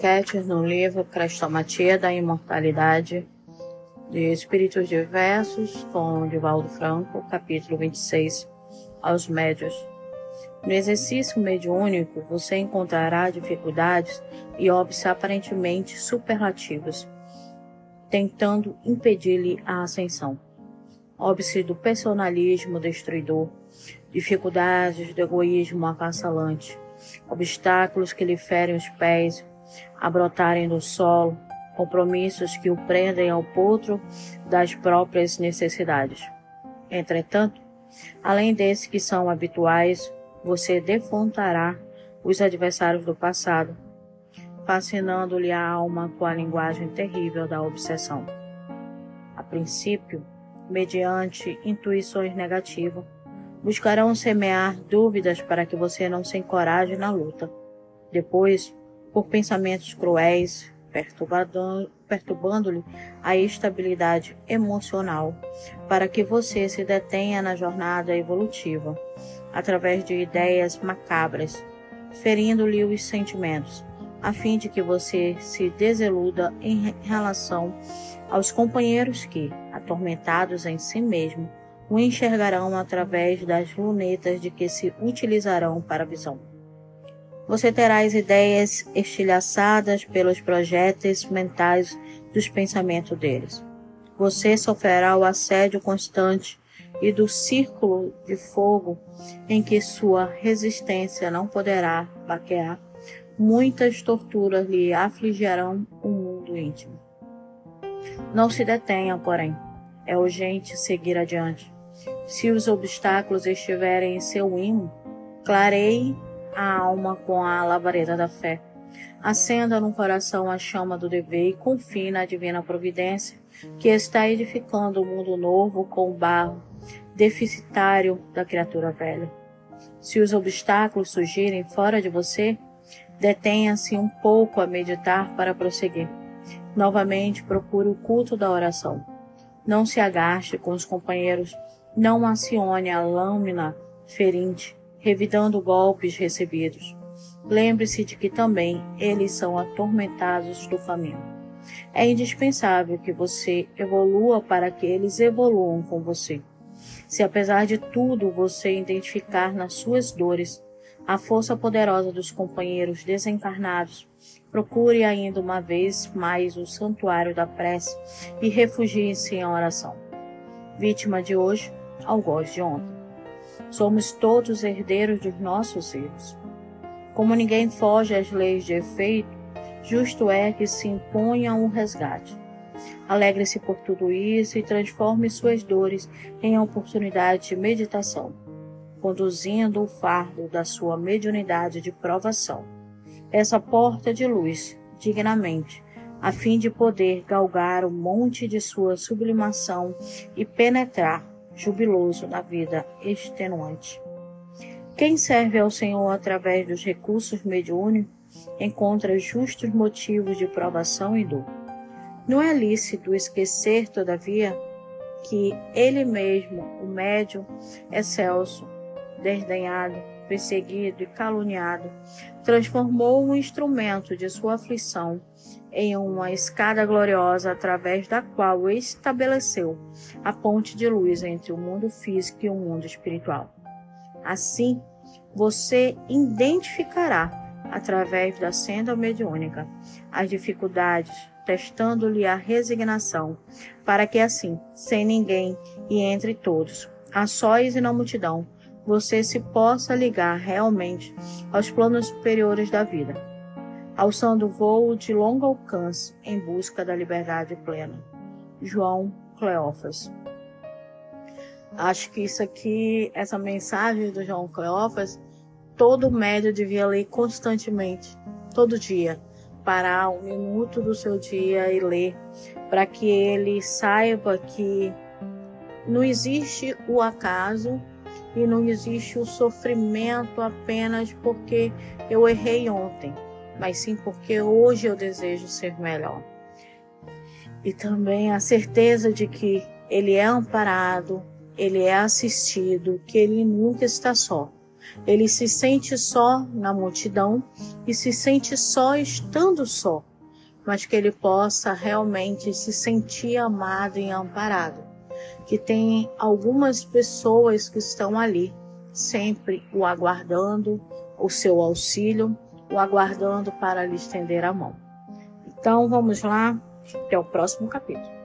Ketcher no livro Crestomatia da Imortalidade de Espíritos Diversos, com Divaldo Franco, capítulo 26, aos médios. No exercício mediúnico, você encontrará dificuldades e óbices aparentemente superlativas, tentando impedir-lhe a ascensão. Óbice do personalismo destruidor, dificuldades do egoísmo avassalante, obstáculos que lhe ferem os pés a brotarem do solo, compromissos que o prendem ao potro das próprias necessidades. Entretanto, além desses que são habituais, você defrontará os adversários do passado, fascinando-lhe a alma com a linguagem terrível da obsessão. A princípio, mediante intuições negativas, buscarão semear dúvidas para que você não se encoraje na luta. Depois, por pensamentos cruéis, perturbando-lhe a estabilidade emocional, para que você se detenha na jornada evolutiva, através de ideias macabras, ferindo-lhe os sentimentos, a fim de que você se desiluda em relação aos companheiros que, atormentados em si mesmo, o enxergarão através das lunetas de que se utilizarão para a visão. Você terá as ideias estilhaçadas pelos projéteis mentais dos pensamentos deles. Você sofrerá o assédio constante e do círculo de fogo em que sua resistência não poderá baquear. Muitas torturas lhe afligirão o mundo íntimo. Não se detenha, porém. É urgente seguir adiante. Se os obstáculos estiverem em seu imo, clareie a alma com a labareda da fé. Acenda no coração a chama do dever e confie na divina providência que está edificando o um mundo novo com o barro deficitário da criatura velha. Se os obstáculos surgirem fora de você, detenha-se um pouco a meditar para prosseguir. Novamente procure o culto da oração. Não se agaste com os companheiros, não acione a lâmina ferinte revidando golpes recebidos. Lembre-se de que também eles são atormentados do caminho. É indispensável que você evolua para que eles evoluam com você. Se apesar de tudo você identificar nas suas dores a força poderosa dos companheiros desencarnados, procure ainda uma vez mais o santuário da prece e refugie-se em oração. Vítima de hoje, algoz de ontem. Somos todos herdeiros dos nossos erros. Como ninguém foge às leis de efeito, justo é que se imponha um resgate. Alegre-se por tudo isso e transforme suas dores em oportunidade de meditação, conduzindo o fardo da sua mediunidade de provação. Essa porta de luz, dignamente, a fim de poder galgar o monte de sua sublimação e penetrar jubiloso na vida extenuante. Quem serve ao Senhor através dos recursos mediúnicos encontra justos motivos de provação e dor. Não é lícito esquecer, todavia, que ele mesmo, o médium excelso, desdenhado, perseguido e caluniado, transformou o instrumento de sua aflição em uma escada gloriosa através da qual estabeleceu a ponte de luz entre o mundo físico e o mundo espiritual. Assim, você identificará, através da senda mediúnica, as dificuldades, testando-lhe a resignação, para que assim, sem ninguém e entre todos, a sóis e na multidão, você se possa ligar realmente aos planos superiores da vida alçando voo de longo alcance em busca da liberdade plena. João Cleófas. Acho que isso aqui, essa mensagem do João Cleófas, todo médio devia ler constantemente, todo dia, parar um minuto do seu dia e ler, para que ele saiba que não existe o acaso e não existe o sofrimento apenas porque eu errei ontem mas sim porque hoje eu desejo ser melhor. E também a certeza de que ele é amparado, ele é assistido, que ele nunca está só. Ele se sente só na multidão e se sente só estando só, mas que ele possa realmente se sentir amado e amparado. Que tem algumas pessoas que estão ali, sempre o aguardando, o seu auxílio, o aguardando para lhe estender a mão. Então vamos lá, até o próximo capítulo.